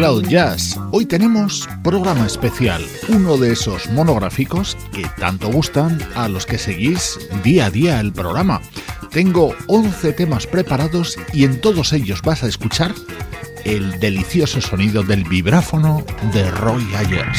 Cloud Jazz. Hoy tenemos programa especial, uno de esos monográficos que tanto gustan a los que seguís día a día el programa. Tengo 11 temas preparados y en todos ellos vas a escuchar el delicioso sonido del vibráfono de Roy Ayers.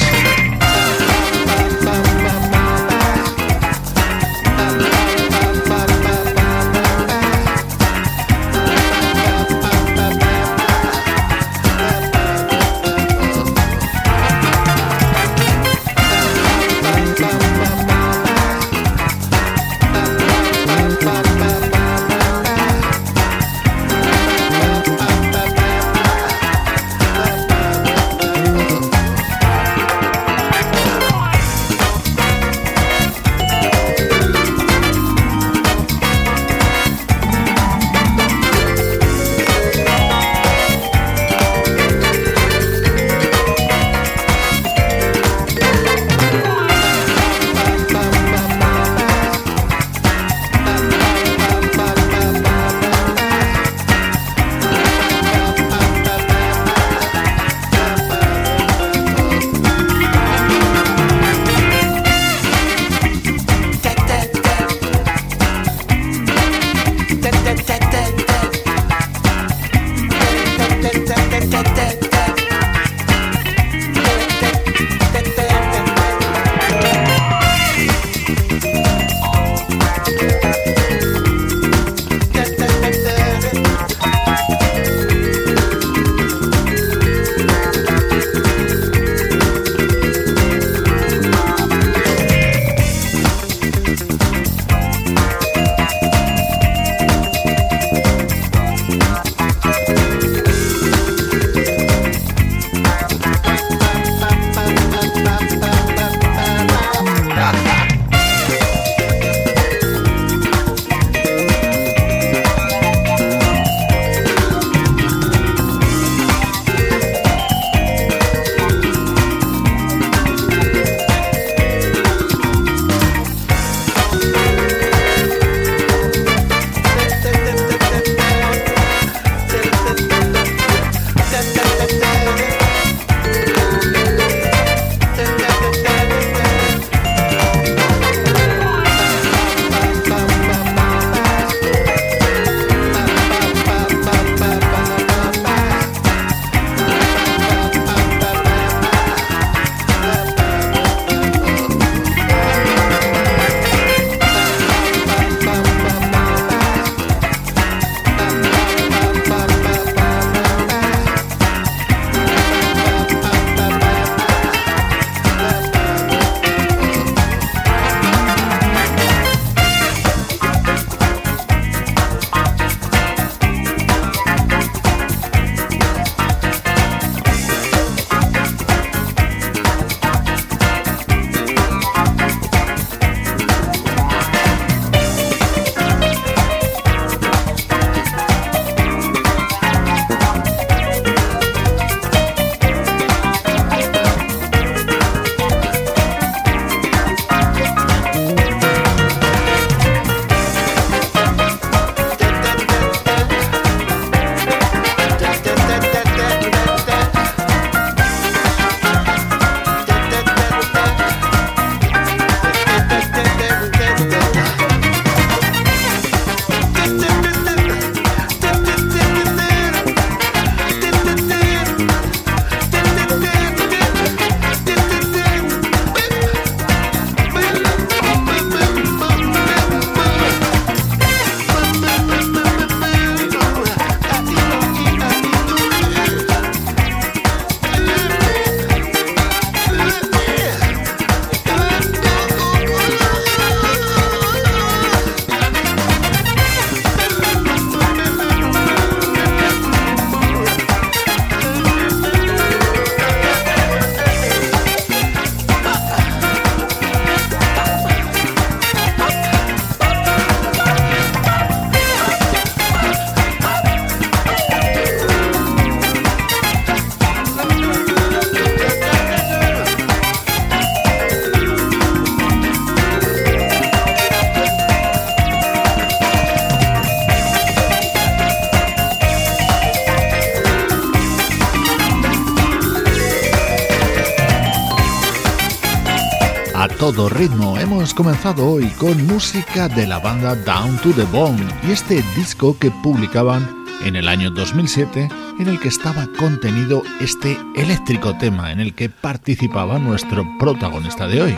todo ritmo. Hemos comenzado hoy con música de la banda Down to the Bone y este disco que publicaban en el año 2007 en el que estaba contenido este eléctrico tema en el que participaba nuestro protagonista de hoy,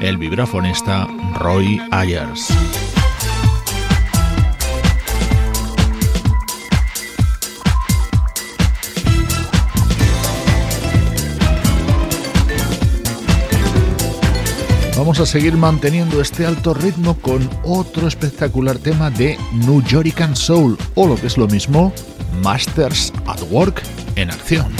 el vibrafonista Roy Ayers. Vamos a seguir manteniendo este alto ritmo con otro espectacular tema de New York Soul, o lo que es lo mismo, Masters at Work en acción.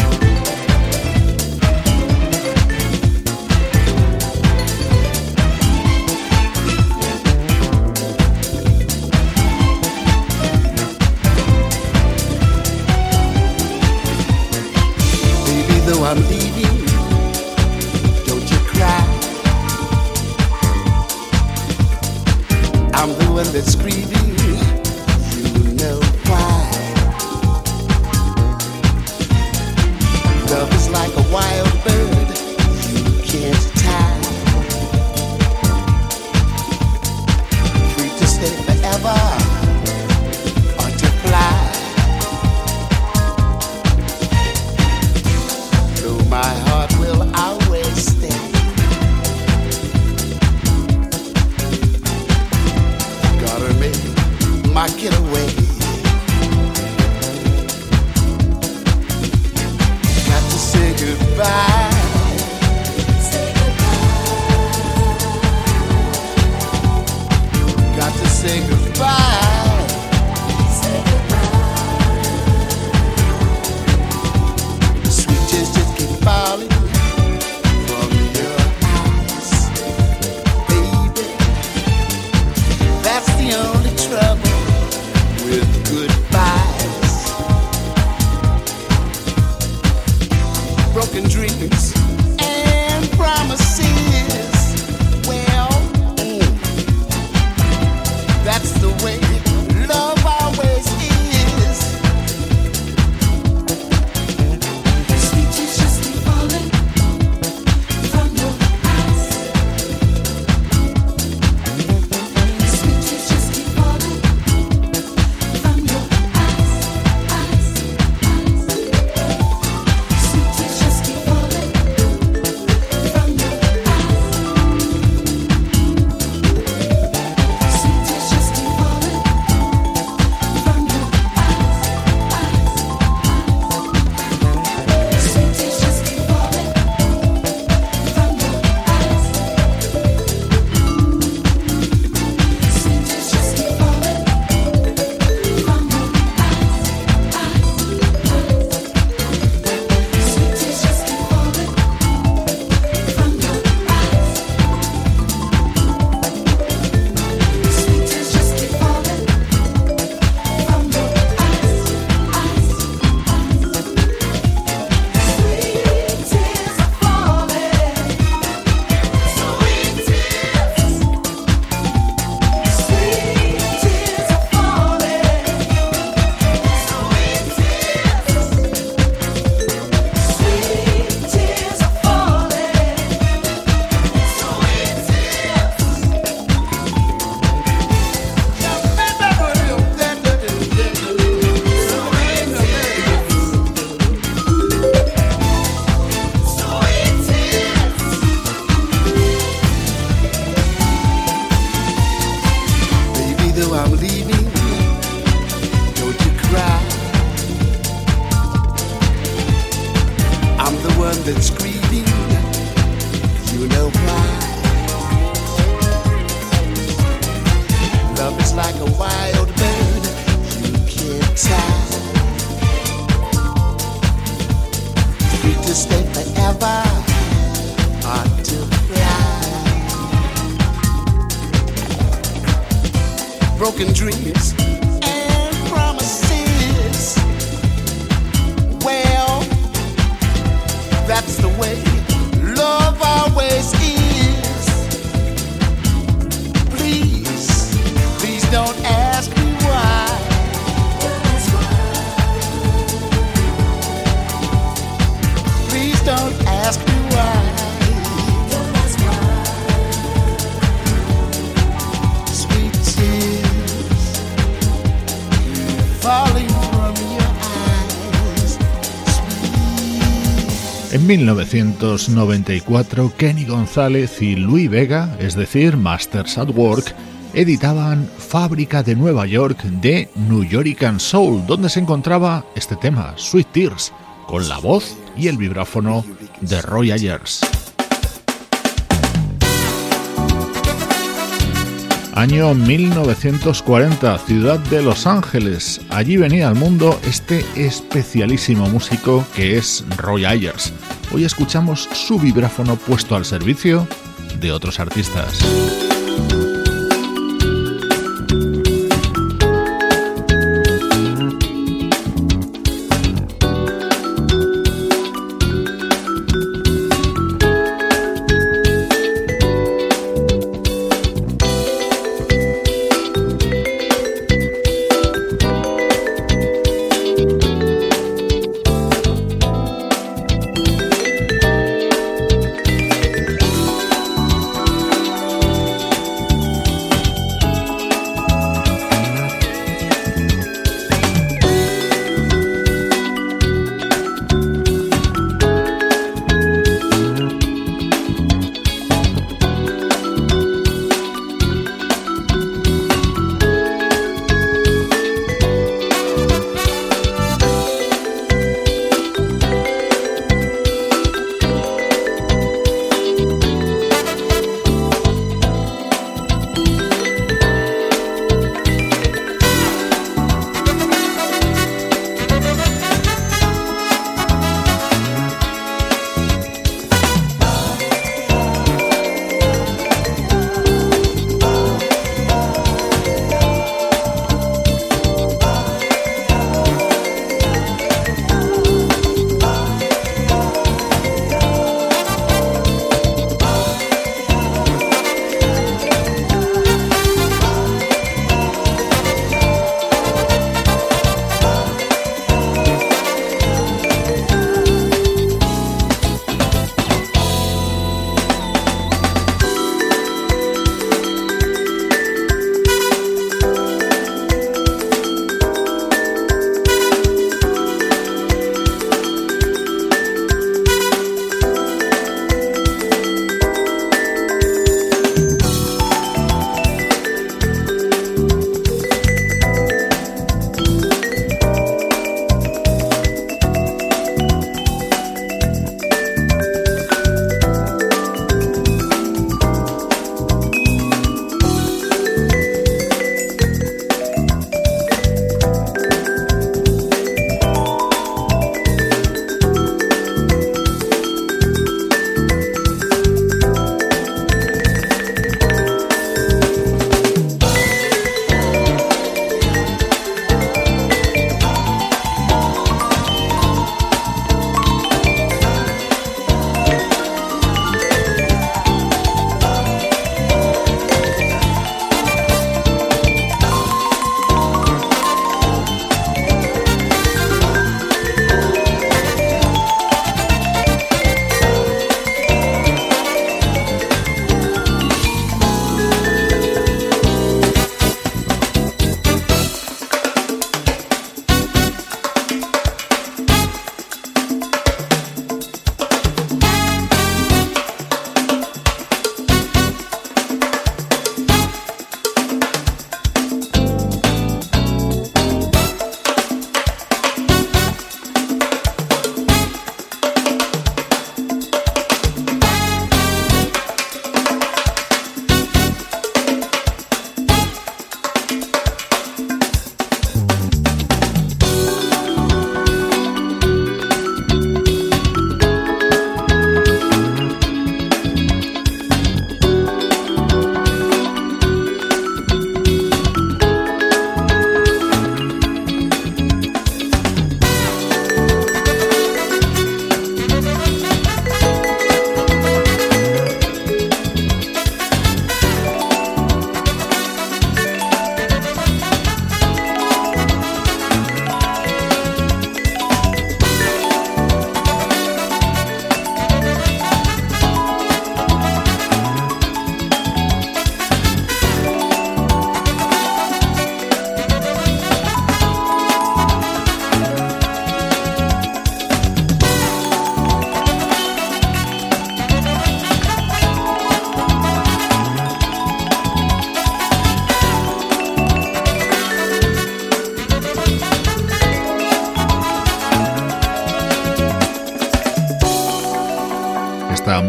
goodbye. En 1994, Kenny González y Louis Vega, es decir, Masters at Work, editaban Fábrica de Nueva York de New York Soul, donde se encontraba este tema, Sweet Tears, con la voz y el vibráfono de Roy Ayers. Año 1940, ciudad de Los Ángeles. Allí venía al mundo este especialísimo músico que es Roy Ayers. Hoy escuchamos su vibráfono puesto al servicio de otros artistas.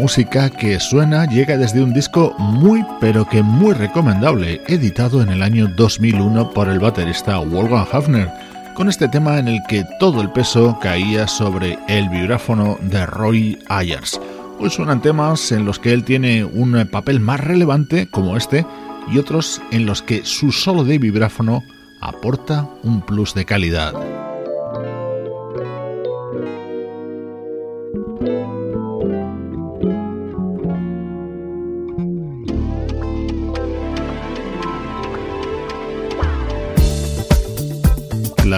Música que suena llega desde un disco muy pero que muy recomendable, editado en el año 2001 por el baterista Wolfgang Hafner, con este tema en el que todo el peso caía sobre el vibráfono de Roy Ayers. Hoy suenan temas en los que él tiene un papel más relevante, como este, y otros en los que su solo de vibráfono aporta un plus de calidad.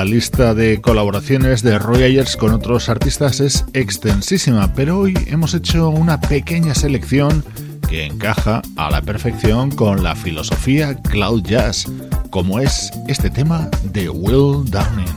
Lista de colaboraciones de Roy Ayers con otros artistas es extensísima, pero hoy hemos hecho una pequeña selección que encaja a la perfección con la filosofía cloud jazz, como es este tema de Will Downing.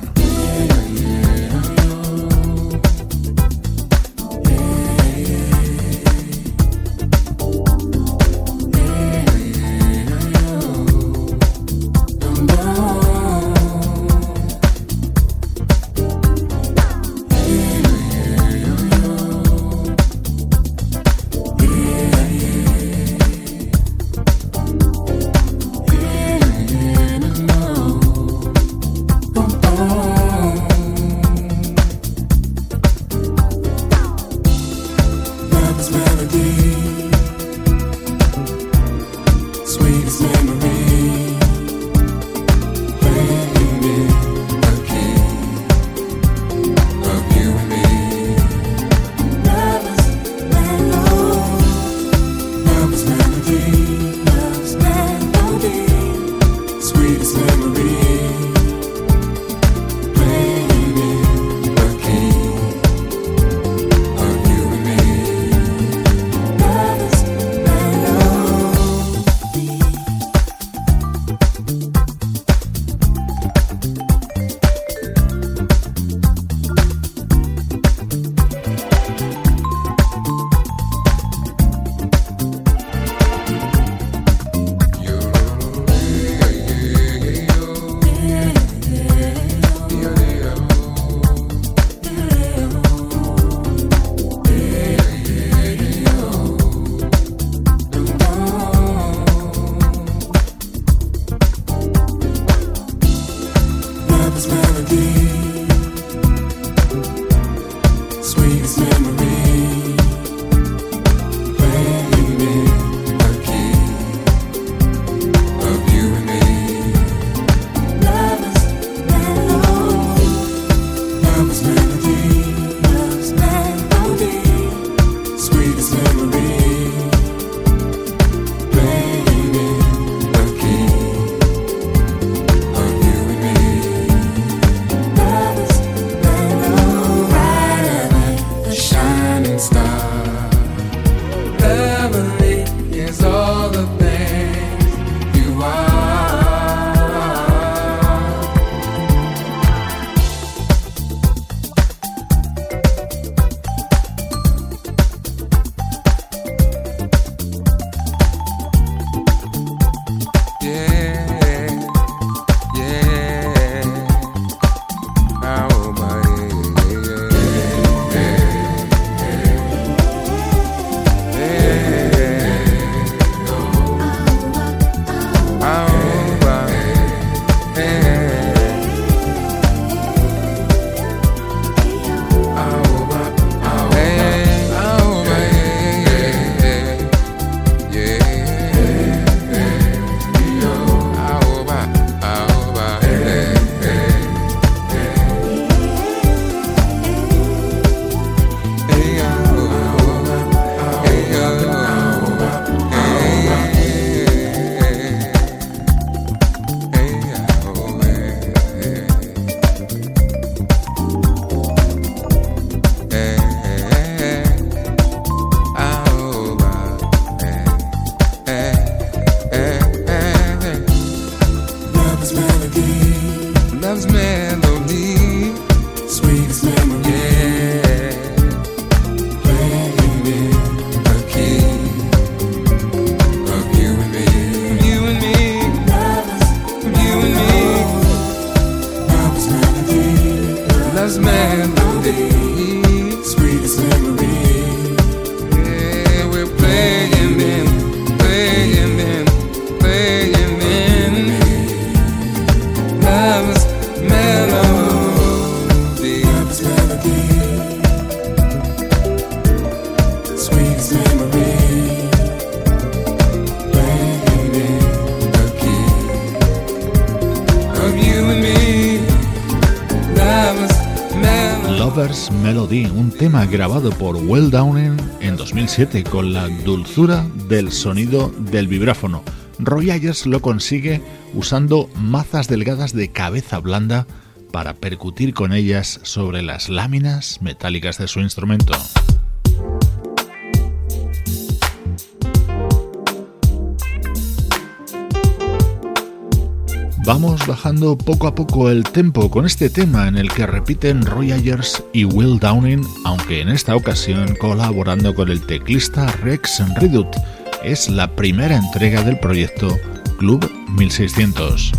Tema grabado por Well Downing en 2007 con la dulzura del sonido del vibráfono. Roy Ayers lo consigue usando mazas delgadas de cabeza blanda para percutir con ellas sobre las láminas metálicas de su instrumento. Vamos bajando poco a poco el tempo con este tema en el que repiten Roy Ayers y Will Downing, aunque en esta ocasión colaborando con el teclista Rex Redut. Es la primera entrega del proyecto Club 1600.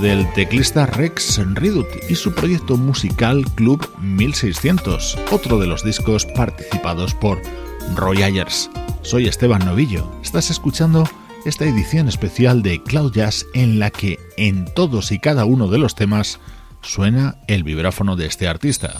Del teclista Rex Redut y su proyecto musical Club 1600, otro de los discos participados por Roy Ayers. Soy Esteban Novillo, estás escuchando esta edición especial de Cloud Jazz en la que en todos y cada uno de los temas suena el vibráfono de este artista.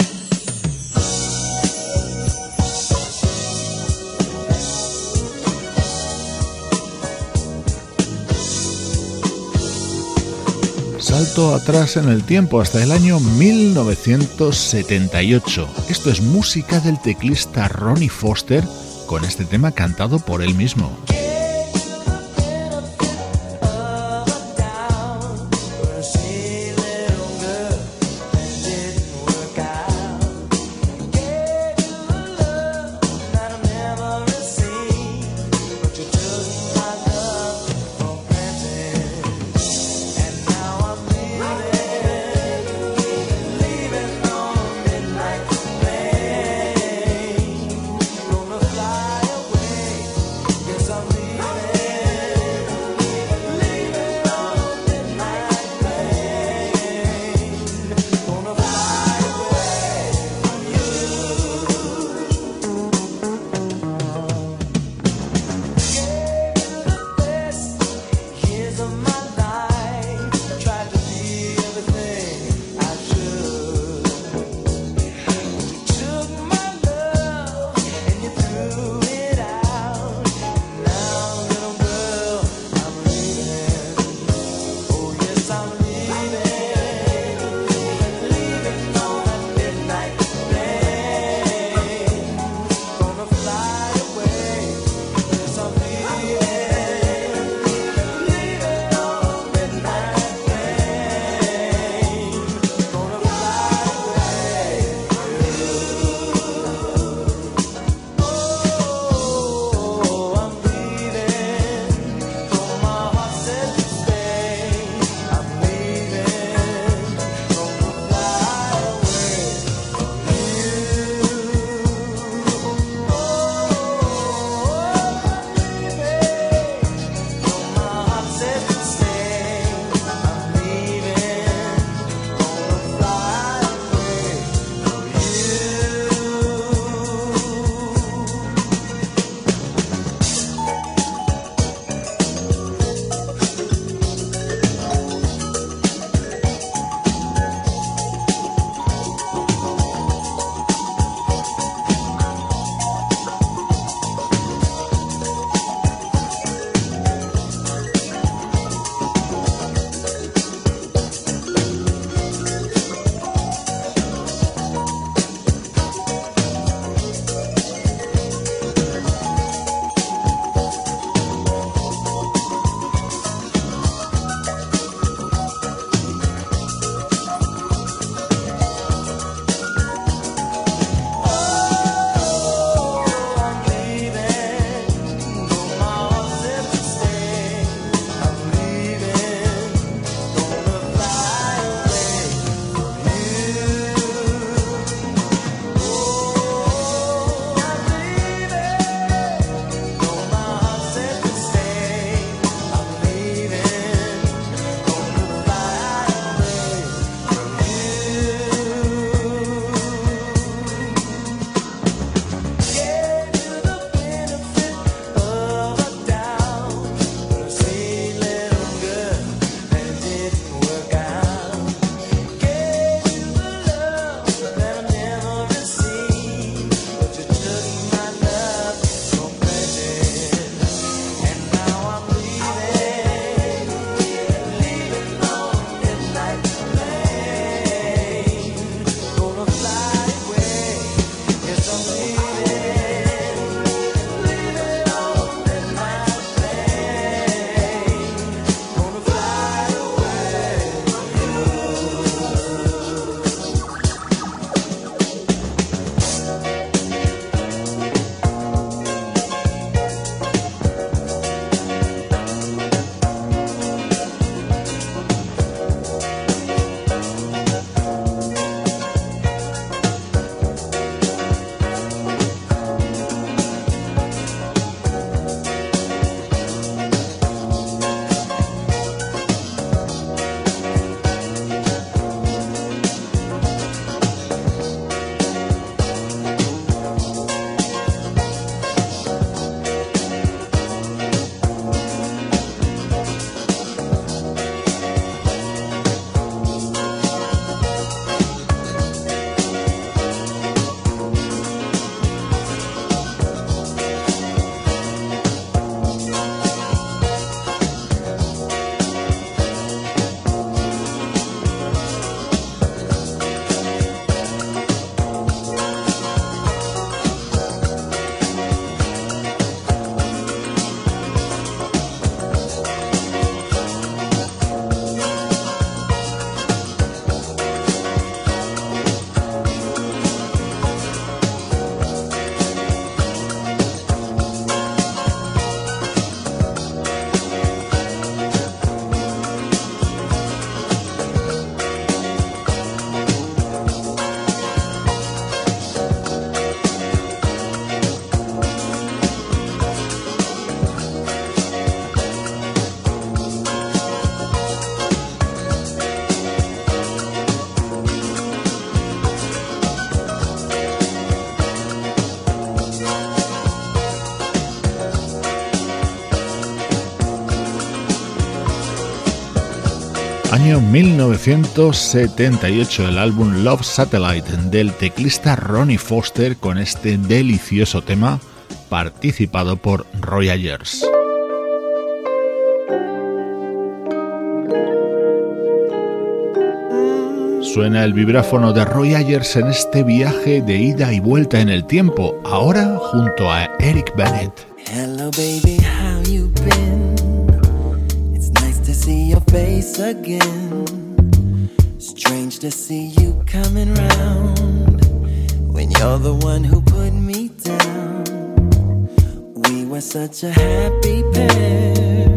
Salto atrás en el tiempo hasta el año 1978. Esto es música del teclista Ronnie Foster con este tema cantado por él mismo. Año 1978 el álbum Love Satellite del teclista Ronnie Foster con este delicioso tema participado por Roy Ayers. Suena el vibráfono de Roy Ayers en este viaje de ida y vuelta en el tiempo, ahora junto a Eric Bennett. Hello, baby, how you been? Face again. Strange to see you coming round when you're the one who put me down. We were such a happy pair,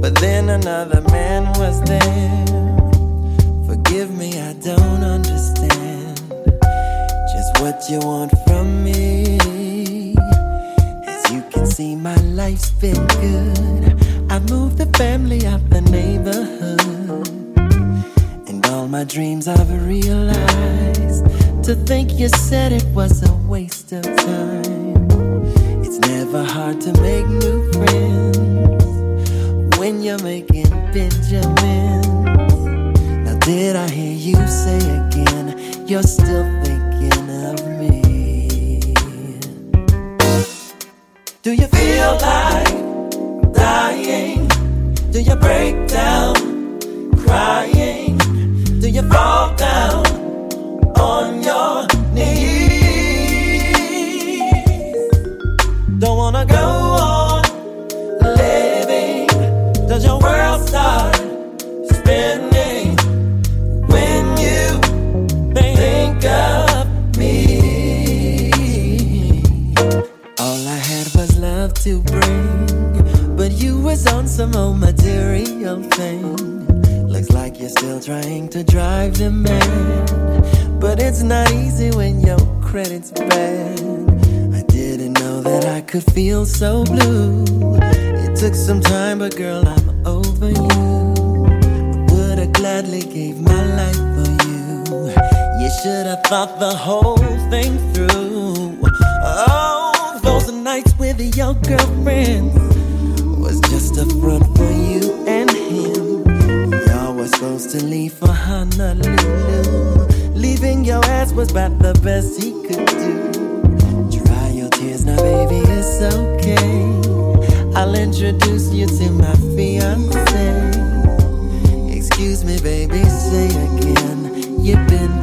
but then another man was there. Forgive me, I don't understand just what you want from me. As you can see, my life's been good. I've moved the family out the neighborhood. My dreams I've realized. To think you said it was a waste of time. It's never hard to make new friends when you're making Benjamins. Now, did I hear you say again? You're still it's not easy when your credit's bad. I didn't know that I could feel so blue. It took some time, but girl, I'm over you. Would have gladly gave my life for you. You should have thought the whole thing through. Oh, those nights with your girlfriends was just a front for you supposed to leave for Honolulu. Leaving your ass was about the best he could do. Dry your tears now, baby, it's okay. I'll introduce you to my fiance. Excuse me, baby, say again. You've been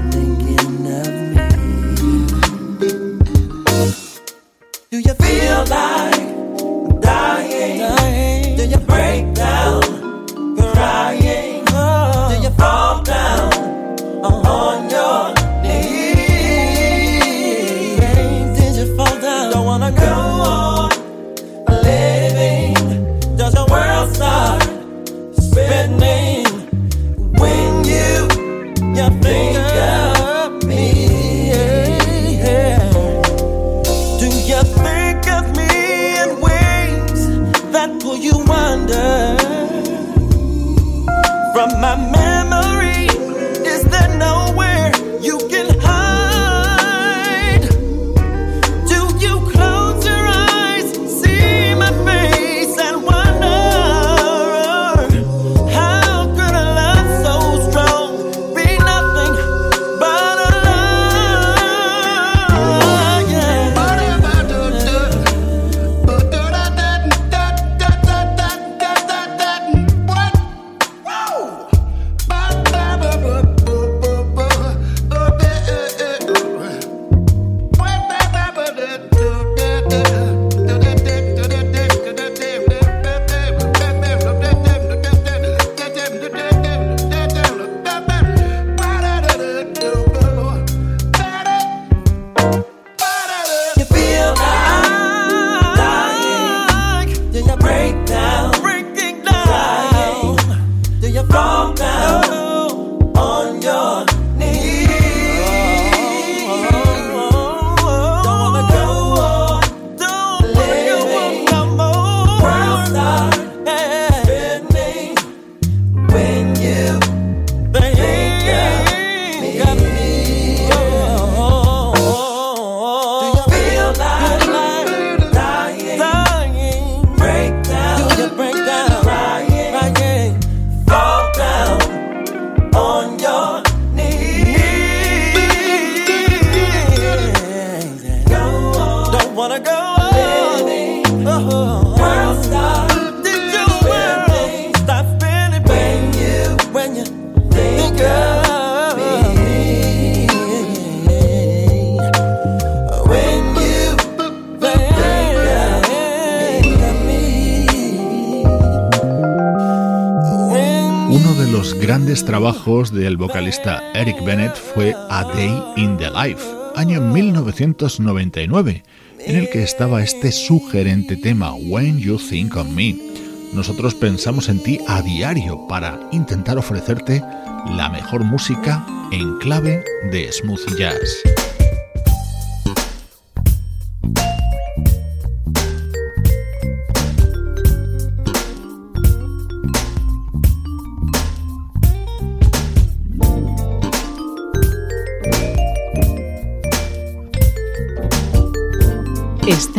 vocalista Eric Bennett fue A Day in the Life, año 1999, en el que estaba este sugerente tema When You Think of Me. Nosotros pensamos en ti a diario para intentar ofrecerte la mejor música en clave de smooth jazz.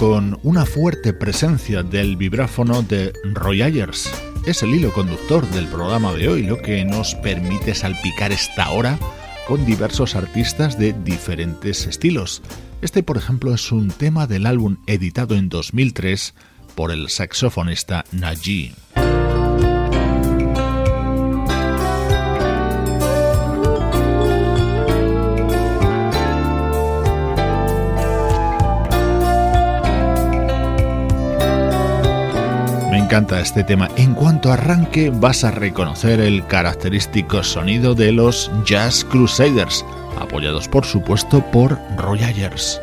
Con una fuerte presencia del vibráfono de Roy Ayers. Es el hilo conductor del programa de hoy, lo que nos permite salpicar esta hora con diversos artistas de diferentes estilos. Este, por ejemplo, es un tema del álbum editado en 2003 por el saxofonista Najee. Encanta este tema. En cuanto arranque vas a reconocer el característico sonido de los Jazz Crusaders, apoyados por supuesto por Roy Ayers.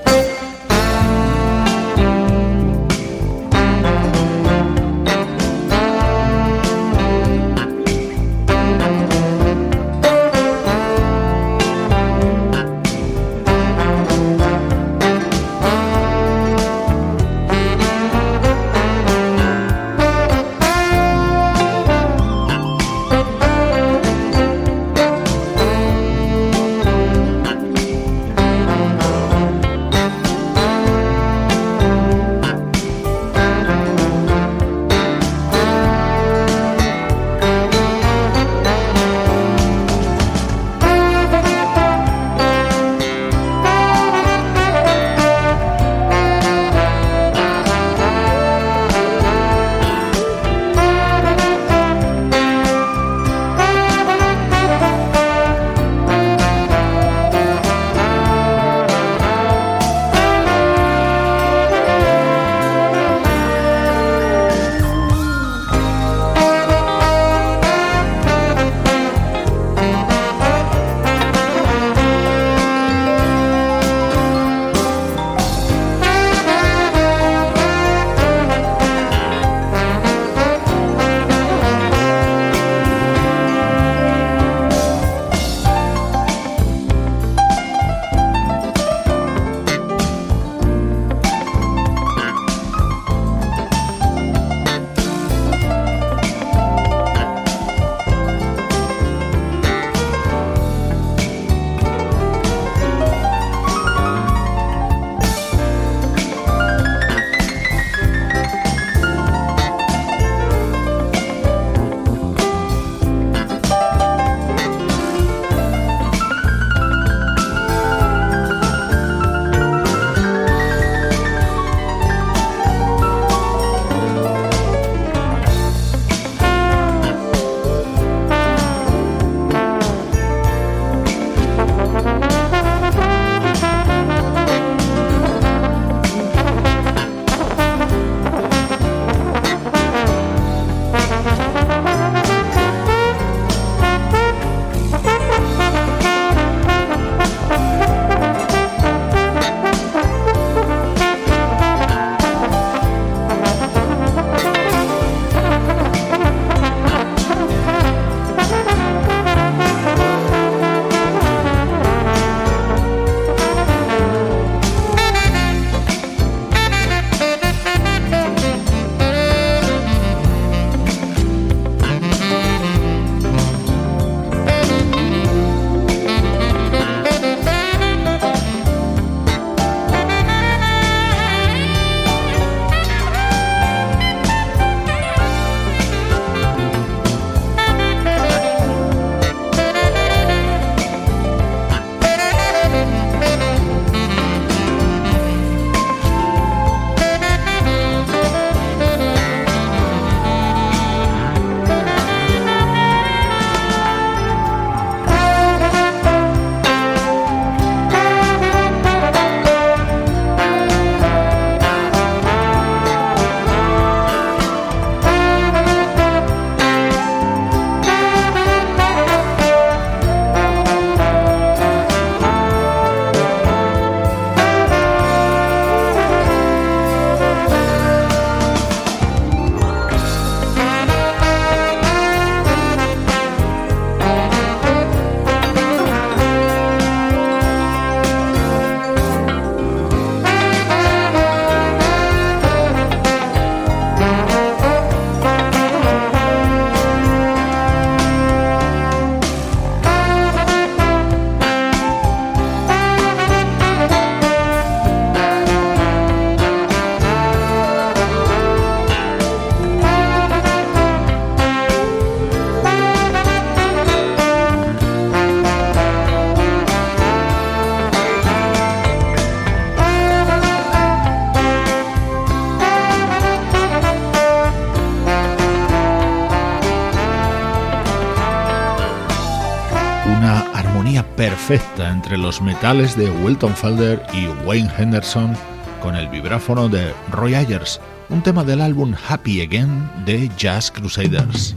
Entre los metales de Wilton Felder y Wayne Henderson con el vibráfono de Roy Ayers, un tema del álbum Happy Again de Jazz Crusaders.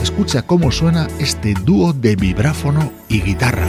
Escucha cómo suena este dúo de vibráfono y guitarra.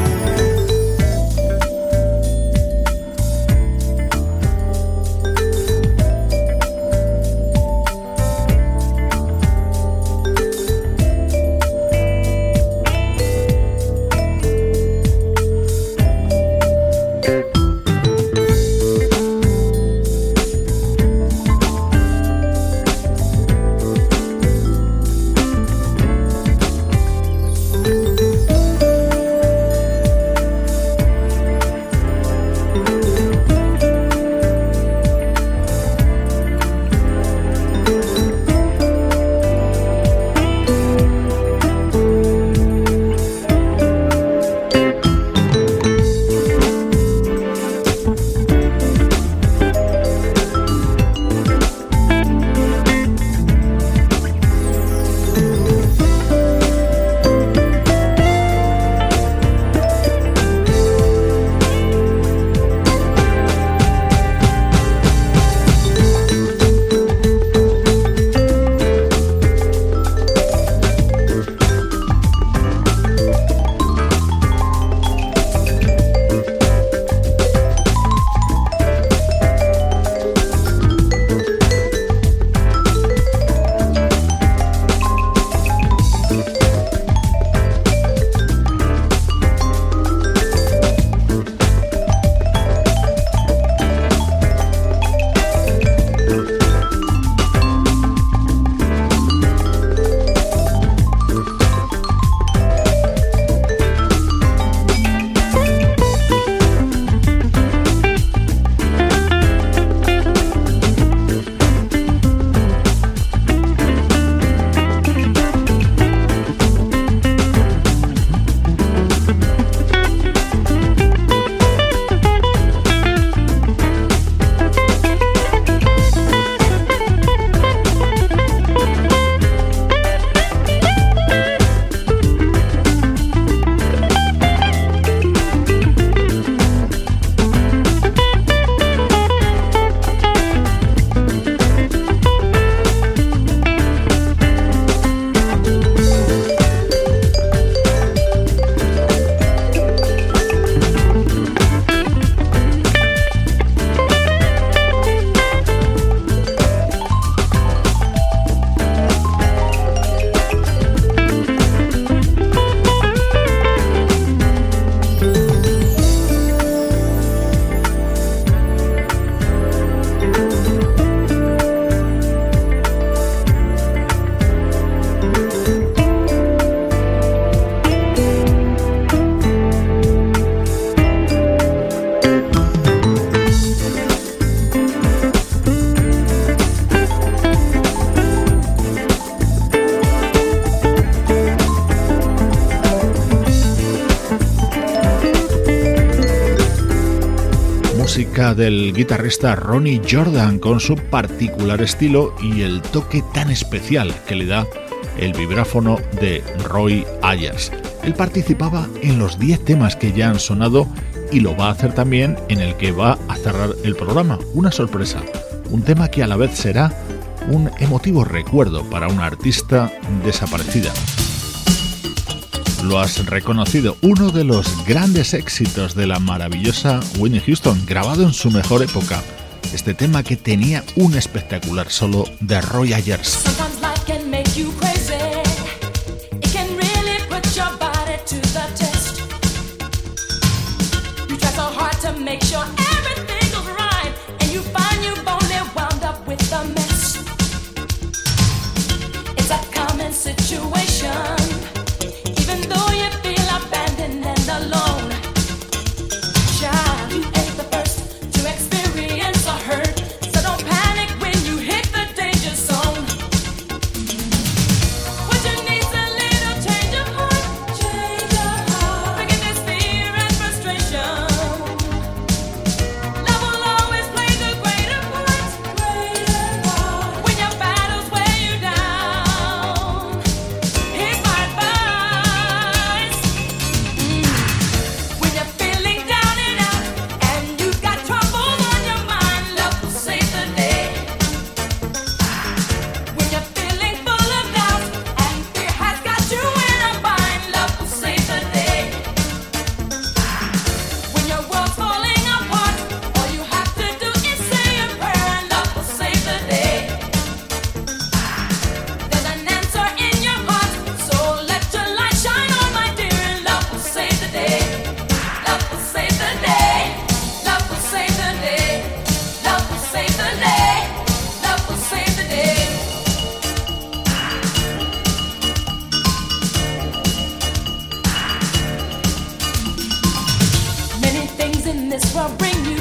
Del guitarrista Ronnie Jordan con su particular estilo y el toque tan especial que le da el vibráfono de Roy Ayers. Él participaba en los 10 temas que ya han sonado y lo va a hacer también en el que va a cerrar el programa. Una sorpresa, un tema que a la vez será un emotivo recuerdo para una artista desaparecida lo has reconocido, uno de los grandes éxitos de la maravillosa Winnie Houston, grabado en su mejor época. Este tema que tenía un espectacular solo de Roy Ayers. In this world bring you